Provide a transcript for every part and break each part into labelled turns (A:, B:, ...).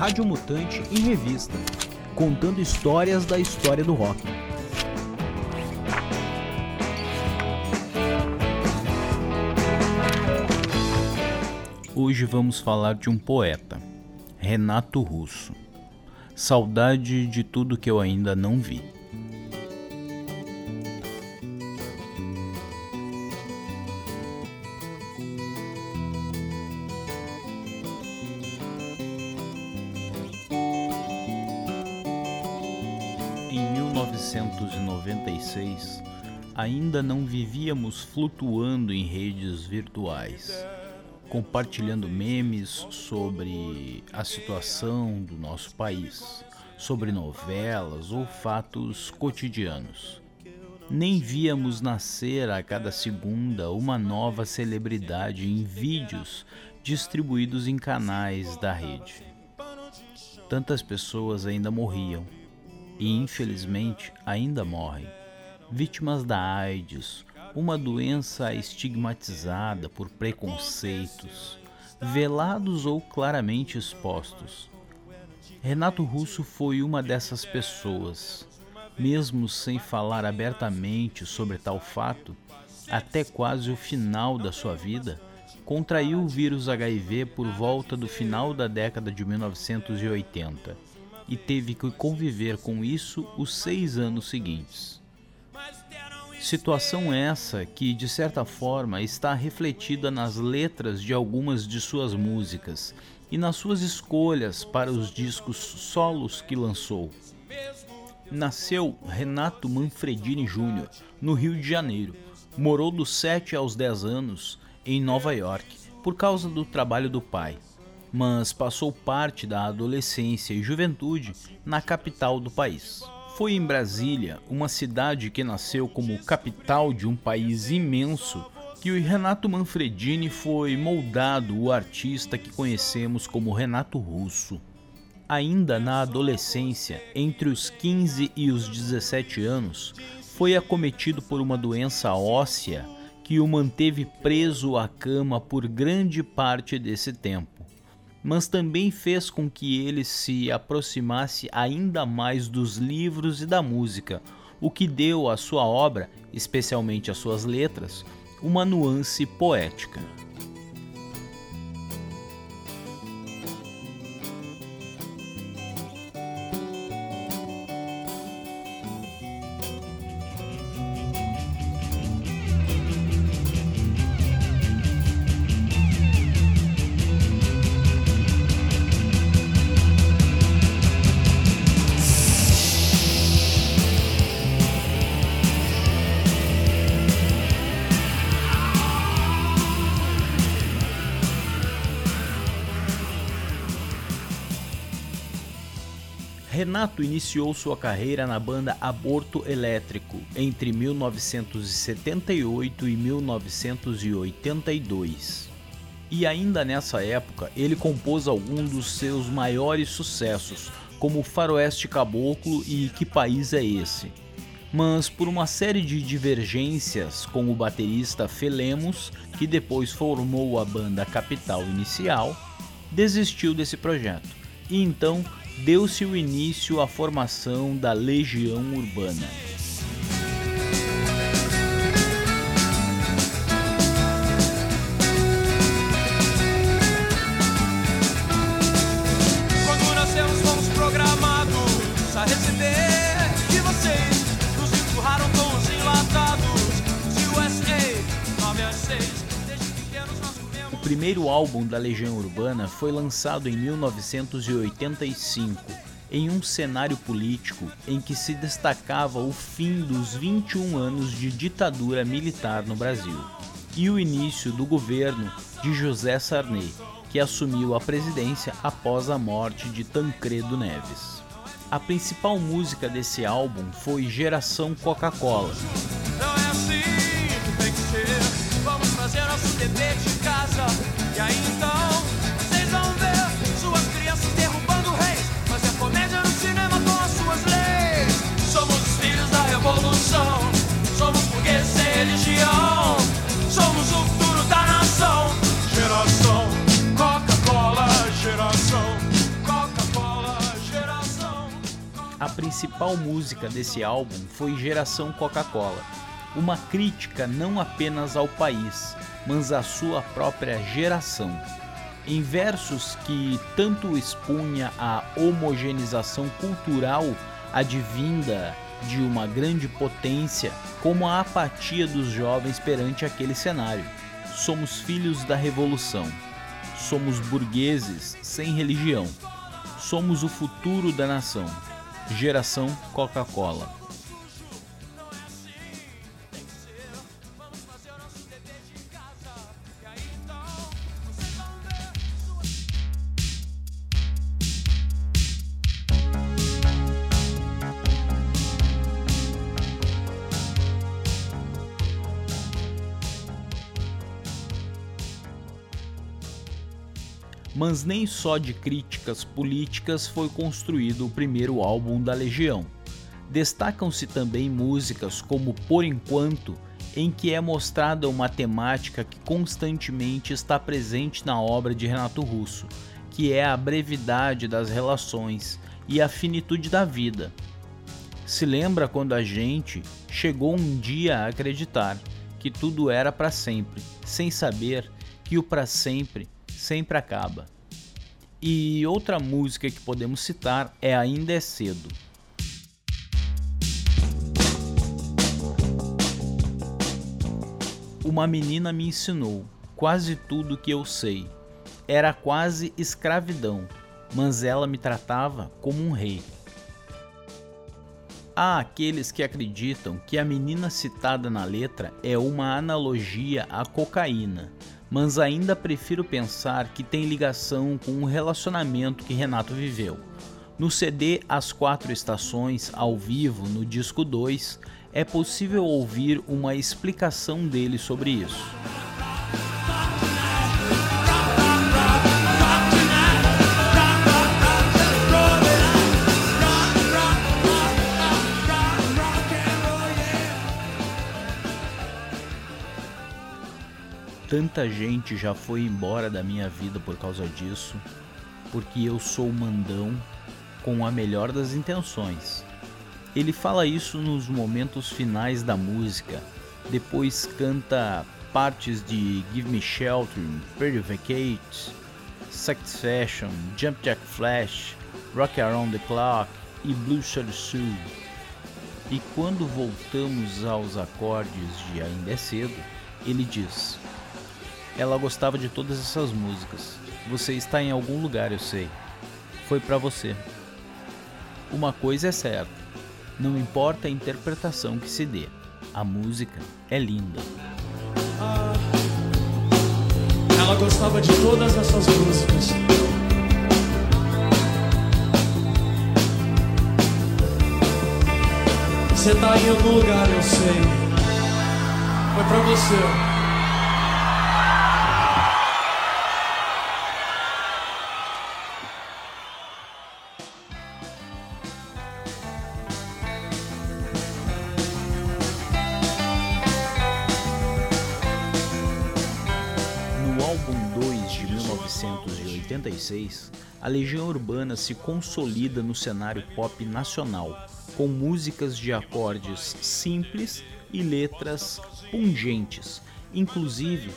A: Rádio Mutante em revista, contando histórias da história do rock. Hoje vamos falar de um poeta, Renato Russo. Saudade de tudo que eu ainda não vi. Ainda não vivíamos flutuando em redes virtuais, compartilhando memes sobre a situação do nosso país, sobre novelas ou fatos cotidianos. Nem víamos nascer a cada segunda uma nova celebridade em vídeos distribuídos em canais da rede. Tantas pessoas ainda morriam e infelizmente ainda morrem, vítimas da AIDS, uma doença estigmatizada por preconceitos, velados ou claramente expostos. Renato Russo foi uma dessas pessoas. Mesmo sem falar abertamente sobre tal fato, até quase o final da sua vida, contraiu o vírus HIV por volta do final da década de 1980 e teve que conviver com isso os seis anos seguintes. Situação essa que, de certa forma, está refletida nas letras de algumas de suas músicas e nas suas escolhas para os discos solos que lançou. Nasceu Renato Manfredini Jr., no Rio de Janeiro. Morou dos 7 aos 10 anos em Nova York, por causa do trabalho do pai mas passou parte da adolescência e juventude na capital do país. Foi em Brasília, uma cidade que nasceu como capital de um país imenso, que o Renato Manfredini foi moldado o artista que conhecemos como Renato Russo. Ainda na adolescência, entre os 15 e os 17 anos, foi acometido por uma doença óssea que o manteve preso à cama por grande parte desse tempo mas também fez com que ele se aproximasse ainda mais dos livros e da música, o que deu à sua obra, especialmente às suas letras, uma nuance poética. Renato iniciou sua carreira na banda Aborto Elétrico entre 1978 e 1982. E ainda nessa época, ele compôs alguns dos seus maiores sucessos, como Faroeste Caboclo e Que País é Esse? Mas por uma série de divergências com o baterista Felemos, que depois formou a banda Capital Inicial, desistiu desse projeto. E então deu-se o início à formação da Legião Urbana. Primeiro álbum da Legião Urbana foi lançado em 1985, em um cenário político em que se destacava o fim dos 21 anos de ditadura militar no Brasil e o início do governo de José Sarney, que assumiu a presidência após a morte de Tancredo Neves. A principal música desse álbum foi Geração Coca-Cola,
B: Não é assim que tem que ser. Vamos fazer nosso dever de. E aí então, vocês vão ver suas crianças derrubando reis. Fazer comédia no cinema com as suas leis. Somos os filhos da revolução. Somos burgueses sem religião. Somos o futuro da nação. Geração Coca-Cola, geração Coca-Cola.
A: principal música desse álbum foi Geração Coca-Cola, uma crítica não apenas ao país, mas à sua própria geração. Em versos que tanto expunha a homogeneização cultural advinda de uma grande potência, como a apatia dos jovens perante aquele cenário. Somos filhos da revolução. Somos burgueses sem religião. Somos o futuro da nação. Geração Coca-Cola. Mas nem só de críticas políticas foi construído o primeiro álbum da Legião. Destacam-se também músicas como Por Enquanto, em que é mostrada uma temática que constantemente está presente na obra de Renato Russo, que é a brevidade das relações e a finitude da vida. Se lembra quando a gente chegou um dia a acreditar que tudo era para sempre, sem saber que o para sempre sempre acaba. E outra música que podemos citar é Ainda é Cedo. Uma menina me ensinou quase tudo que eu sei. Era quase escravidão, mas ela me tratava como um rei. Há aqueles que acreditam que a menina citada na letra é uma analogia à cocaína, mas ainda prefiro pensar que tem ligação com o relacionamento que Renato viveu. No CD As Quatro Estações, ao vivo, no disco 2, é possível ouvir uma explicação dele sobre isso. Tanta gente já foi embora da minha vida por causa disso, porque eu sou mandão com a melhor das intenções. Ele fala isso nos momentos finais da música, depois canta partes de Give Me Shelter, Vacate, Satisfaction, Jump Jack Flash, Rock Around the Clock e Blue Shirt Suit. E quando voltamos aos acordes de Ainda é Cedo, ele diz: ela gostava de todas essas músicas. Você está em algum lugar, eu sei. Foi para você. Uma coisa é certa: não importa a interpretação que se dê, a música é linda.
B: ela gostava de todas essas músicas. Você tá em algum lugar, eu sei. Foi pra você.
A: A Legião Urbana se consolida no cenário pop nacional, com músicas de acordes simples e letras pungentes, inclusive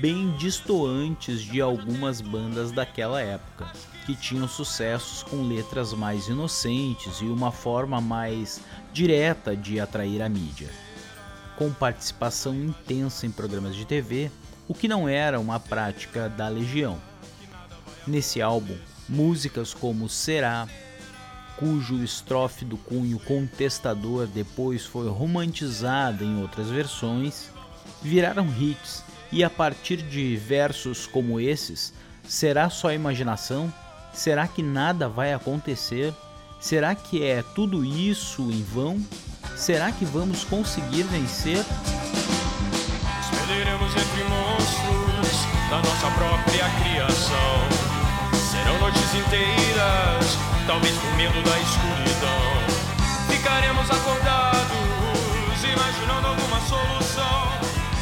A: bem distoantes de algumas bandas daquela época, que tinham sucessos com letras mais inocentes e uma forma mais direta de atrair a mídia. Com participação intensa em programas de TV, o que não era uma prática da Legião. Nesse álbum, músicas como Será, cujo estrofe do cunho contestador depois foi romantizada em outras versões, viraram hits e a partir de versos como esses, será só imaginação? Será que nada vai acontecer? Será que é tudo isso em vão? Será que vamos conseguir vencer?
B: Expeliremos entre monstros da nossa própria criação noites inteiras, talvez por medo da escuridão. Ficaremos acordados, imaginando alguma solução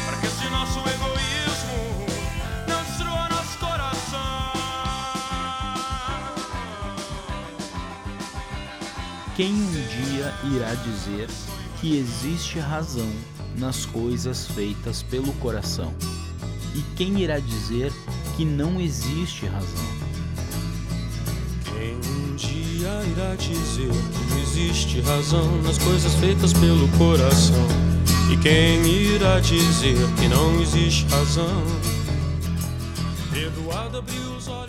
B: para que esse nosso egoísmo não destrua nosso coração.
A: Quem um dia irá dizer que existe razão nas coisas feitas pelo coração? E quem irá dizer que não existe razão?
B: Irá dizer que existe razão nas coisas feitas pelo coração? E quem irá dizer que não existe razão?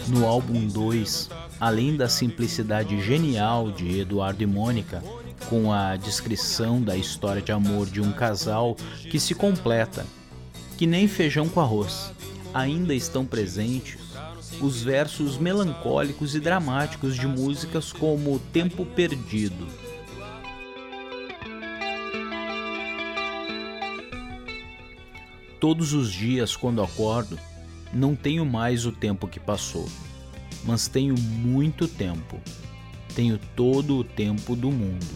A: No álbum 2, além da simplicidade genial de Eduardo e Mônica, com a descrição da história de amor de um casal que se completa, que nem feijão com arroz, ainda estão presentes os versos melancólicos e dramáticos de músicas como Tempo Perdido. Todos os dias, quando acordo, não tenho mais o tempo que passou, mas tenho muito tempo. Tenho todo o tempo do mundo.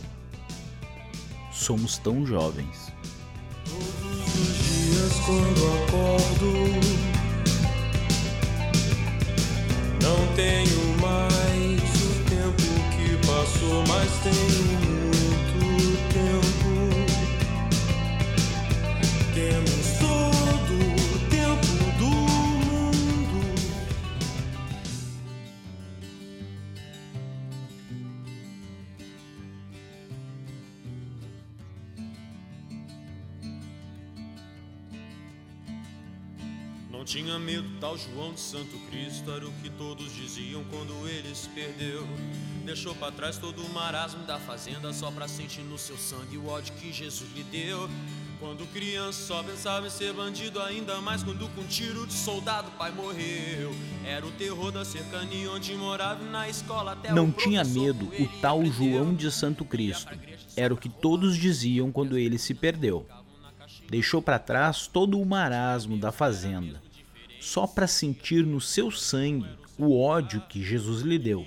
A: Somos tão jovens.
B: Todos os dias quando acordo, não tenho mais o tempo que passou, mas tenho tinha medo, tal João de Santo Cristo era o que todos diziam quando ele se perdeu. Deixou pra trás todo o marasmo da fazenda só pra sentir no seu sangue o ódio que Jesus lhe deu. Quando criança só pensava em ser bandido, ainda mais quando com tiro de soldado pai morreu. Era o terror da cercania onde morava na escola até
A: Não tinha medo o tal. João de Santo Cristo. Era o que todos diziam quando ele se perdeu. Deixou para trás todo o marasmo da fazenda, só para sentir no seu sangue o ódio que Jesus lhe deu.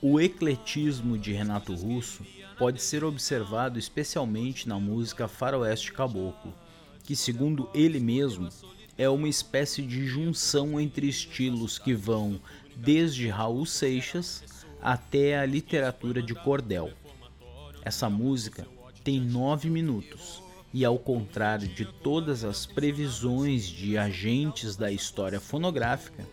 A: O ecletismo de Renato Russo pode ser observado especialmente na música Faroeste Caboclo, que, segundo ele mesmo, é uma espécie de junção entre estilos que vão desde Raul Seixas até a literatura de cordel. Essa música tem nove minutos e, ao contrário de todas as previsões de agentes da história fonográfica,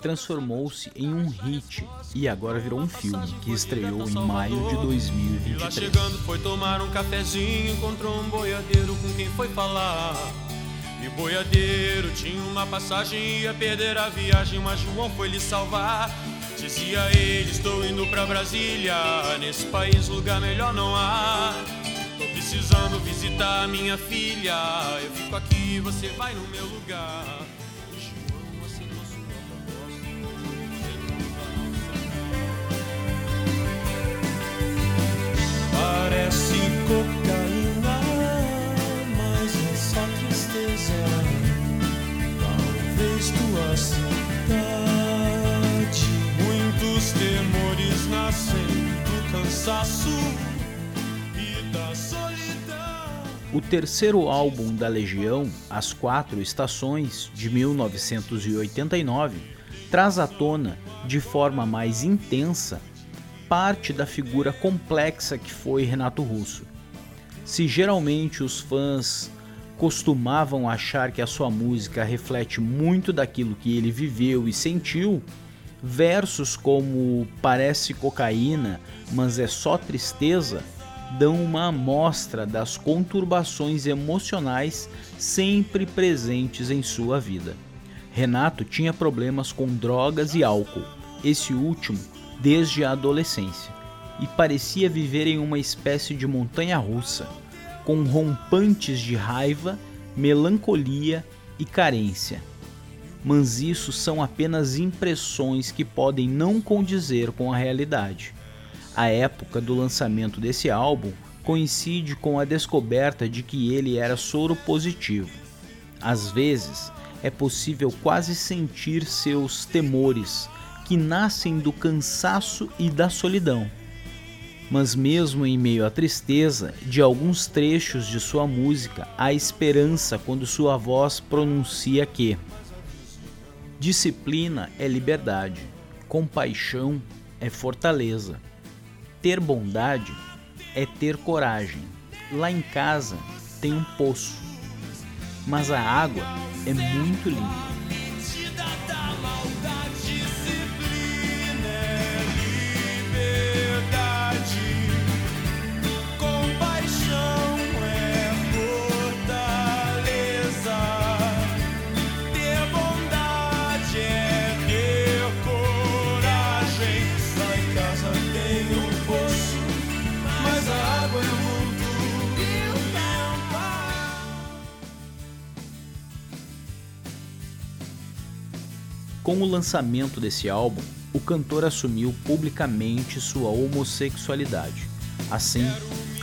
A: transformou-se em um hit e agora virou um filme que estreou em maio de
B: E lá
A: 2023.
B: chegando foi tomar um cafezinho, encontrou um boiadeiro com quem foi falar. E boiadeiro tinha uma passagem, ia perder a viagem, mas João foi lhe salvar. Dizia ele, estou indo pra Brasília, nesse país lugar melhor não há. Precisando visitar minha filha, eu fico aqui, você vai no meu lugar. Parece cocaína, mas é só tristeza. Talvez tua cidade. Muitos temores nascem do cansaço
A: O terceiro álbum da Legião, As Quatro Estações, de 1989, traz à tona, de forma mais intensa, parte da figura complexa que foi Renato Russo. Se geralmente os fãs costumavam achar que a sua música reflete muito daquilo que ele viveu e sentiu, versos como Parece cocaína, mas é só tristeza dão uma amostra das conturbações emocionais sempre presentes em sua vida. Renato tinha problemas com drogas e álcool, esse último desde a adolescência, e parecia viver em uma espécie de montanha russa, com rompantes de raiva, melancolia e carência. Mas isso são apenas impressões que podem não condizer com a realidade. A época do lançamento desse álbum coincide com a descoberta de que ele era soro positivo. Às vezes, é possível quase sentir seus temores, que nascem do cansaço e da solidão. Mas, mesmo em meio à tristeza de alguns trechos de sua música, há esperança quando sua voz pronuncia que disciplina é liberdade, compaixão é fortaleza, ter bondade é ter coragem. Lá em casa tem um poço, mas a água é muito limpa. Com o lançamento desse álbum, o cantor assumiu publicamente sua homossexualidade. Assim,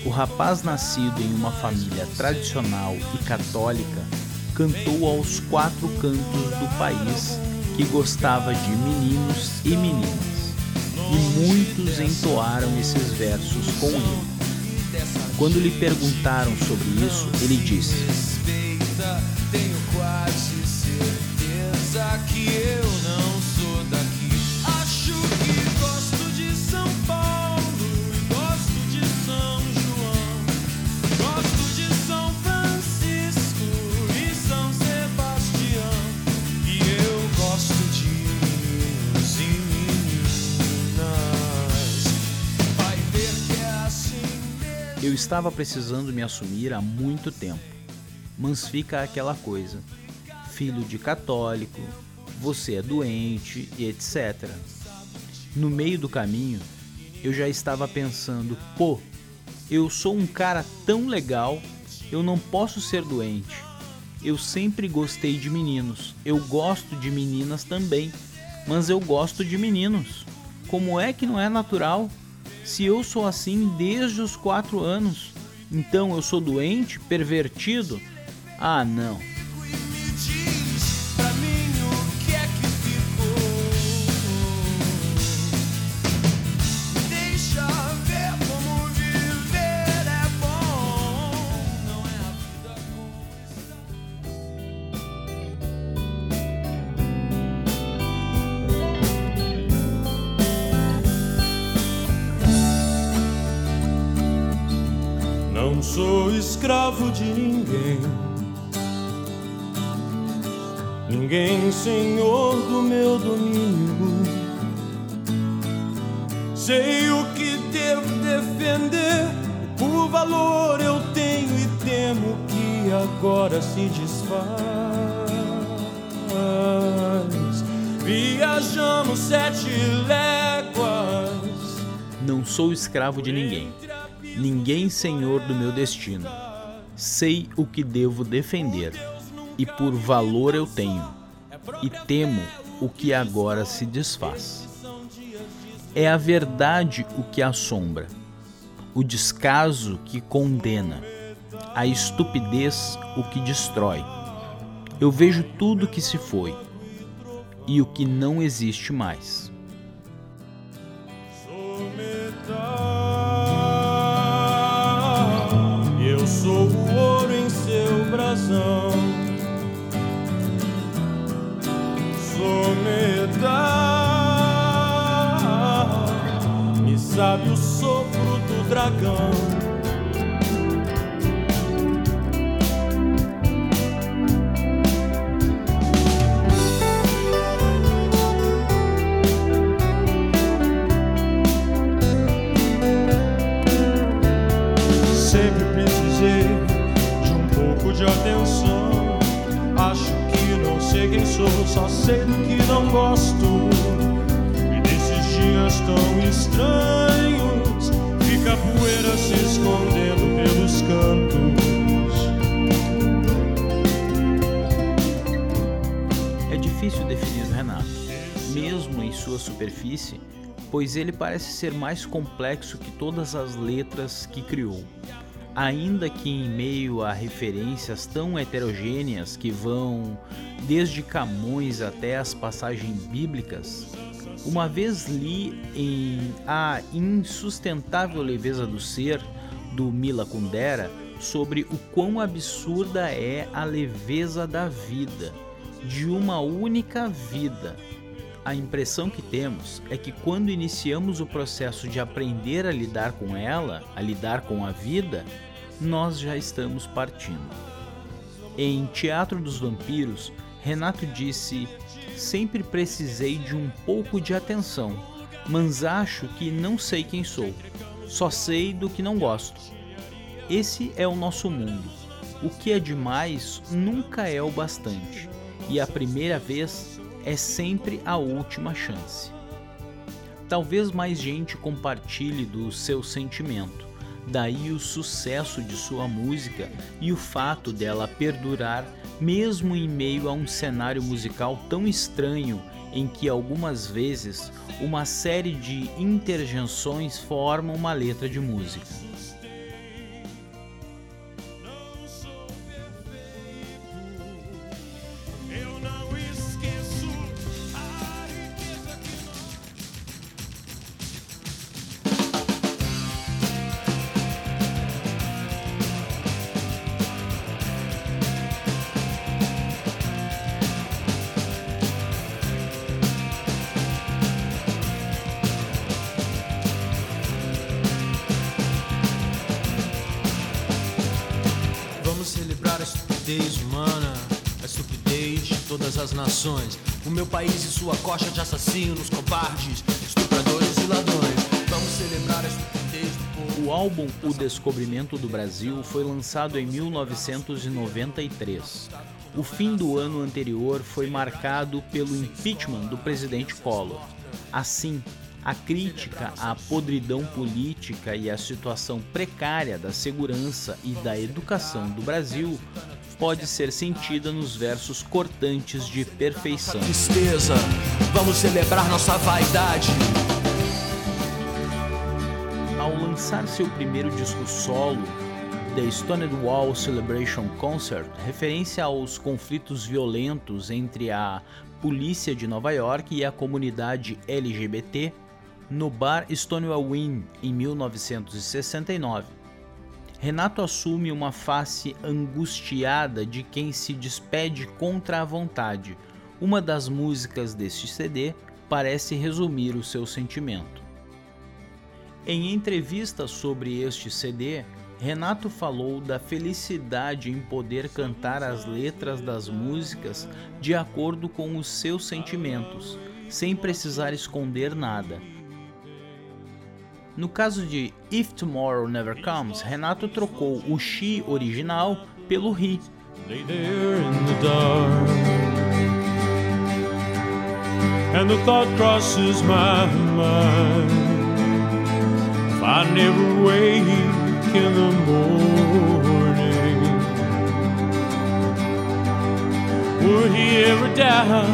A: o rapaz nascido em uma família tradicional e católica cantou aos quatro cantos do país que gostava de meninos e meninas. E muitos entoaram esses versos com ele. Quando lhe perguntaram sobre isso, ele disse: Tenho quase certeza que eu estava precisando me assumir há muito tempo, mas fica aquela coisa: filho de católico, você é doente e etc. No meio do caminho, eu já estava pensando: pô, eu sou um cara tão legal, eu não posso ser doente. Eu sempre gostei de meninos, eu gosto de meninas também, mas eu gosto de meninos. Como é que não é natural? Se eu sou assim desde os quatro anos, então eu sou doente, pervertido? Ah, não.
B: Senhor do meu domínio. Sei o que devo defender, por valor eu tenho e temo que agora se desfaz. Viajamos sete léguas.
A: Não sou escravo de ninguém ninguém senhor do meu destino. Sei o que devo defender, e por valor eu tenho, e temo o que agora se desfaz. É a verdade o que assombra, o descaso que condena, a estupidez o que destrói. Eu vejo tudo que se foi e o que não existe mais.
B: Sabe o sopro do dragão.
A: Superfície, pois ele parece ser mais complexo que todas as letras que criou. Ainda que em meio a referências tão heterogêneas que vão desde Camões até as passagens bíblicas, uma vez li em A Insustentável Leveza do Ser, do Mila Kundera, sobre o quão absurda é a leveza da vida, de uma única vida. A impressão que temos é que quando iniciamos o processo de aprender a lidar com ela, a lidar com a vida, nós já estamos partindo. Em Teatro dos Vampiros, Renato disse: Sempre precisei de um pouco de atenção, mas acho que não sei quem sou, só sei do que não gosto. Esse é o nosso mundo. O que é demais nunca é o bastante, e a primeira vez é sempre a última chance. Talvez mais gente compartilhe do seu sentimento, daí o sucesso de sua música e o fato dela perdurar mesmo em meio a um cenário musical tão estranho em que algumas vezes uma série de interjeições formam uma letra de música.
B: Nações. O meu país e sua coxa de assassinos, covardes, estupradores e ladrões. Vamos celebrar a.
A: O álbum O Descobrimento do Brasil foi lançado em 1993. O fim do ano anterior foi marcado pelo impeachment do presidente Collor. Assim, a crítica à podridão política e à situação precária da segurança e da educação do Brasil pode ser sentida nos versos cortantes de perfeição.
B: Tristeza, vamos celebrar nossa vaidade.
A: Ao lançar seu primeiro disco solo, The Stonewall Celebration Concert, referência aos conflitos violentos entre a polícia de Nova York e a comunidade LGBT, no bar Stonewall Inn em 1969. Renato assume uma face angustiada de quem se despede contra a vontade. Uma das músicas deste CD parece resumir o seu sentimento. Em entrevista sobre este CD, Renato falou da felicidade em poder cantar as letras das músicas de acordo com os seus sentimentos, sem precisar esconder nada. No caso de If Tomorrow Never Comes, Renato trocou o She original pelo He. And the thought crosses my mind. If I never wake in the morning. Would he ever doubt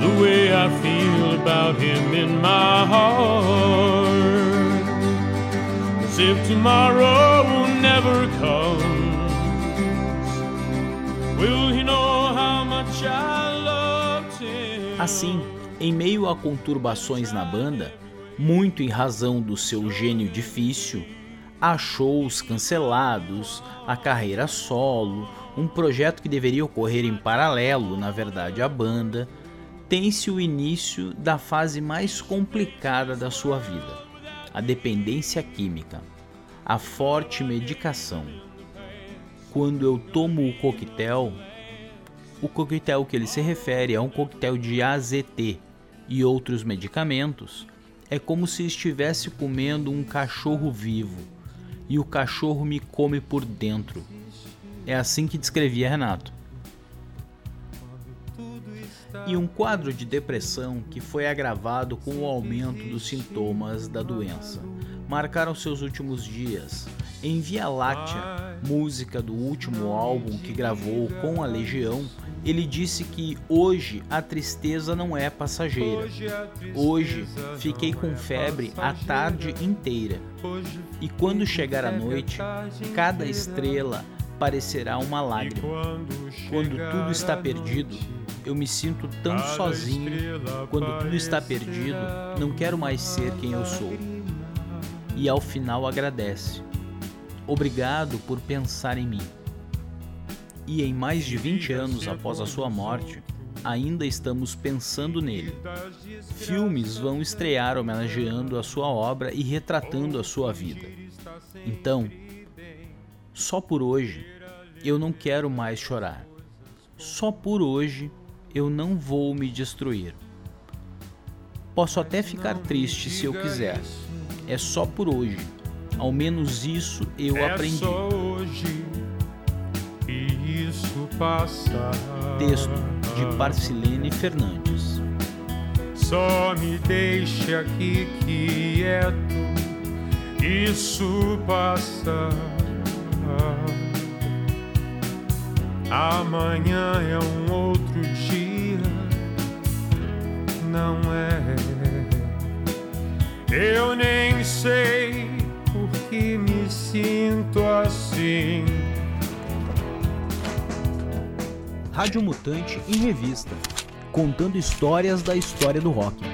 A: the way I feel about him in my heart if tomorrow never will he know how much I loved him? Assim, em meio a conturbações na banda, muito em razão do seu gênio difícil, há shows cancelados, a carreira solo, um projeto que deveria ocorrer em paralelo, na verdade, à banda, tem-se o início da fase mais complicada da sua vida a dependência química, a forte medicação. Quando eu tomo o coquetel, o coquetel que ele se refere é um coquetel de AZT e outros medicamentos, é como se estivesse comendo um cachorro vivo e o cachorro me come por dentro. É assim que descrevia Renato e um quadro de depressão que foi agravado com o aumento dos sintomas da doença. Marcaram seus últimos dias. Em Via Láctea, música do último álbum que gravou com a Legião, ele disse que hoje a tristeza não é passageira. Hoje fiquei com febre a tarde inteira. E quando chegar a noite, cada estrela parecerá uma lágrima. Quando tudo está perdido, eu me sinto tão sozinho. Quando tudo está perdido, não quero mais ser quem eu sou. E ao final agradece. Obrigado por pensar em mim. E em mais de 20 anos após a sua morte, ainda estamos pensando nele. Filmes vão estrear homenageando a sua obra e retratando a sua vida. Então, só por hoje eu não quero mais chorar. Só por hoje eu não vou me destruir. Posso até ficar triste se eu quiser. É só por hoje. Ao menos isso eu é aprendi.
B: Só hoje e isso passa.
A: Texto de Parcilene Fernandes.
B: Só me deixe aqui quieto, isso passa. Amanhã é um outro dia, não é? Eu nem sei por que me sinto assim.
A: Rádio Mutante em Revista contando histórias da história do rock.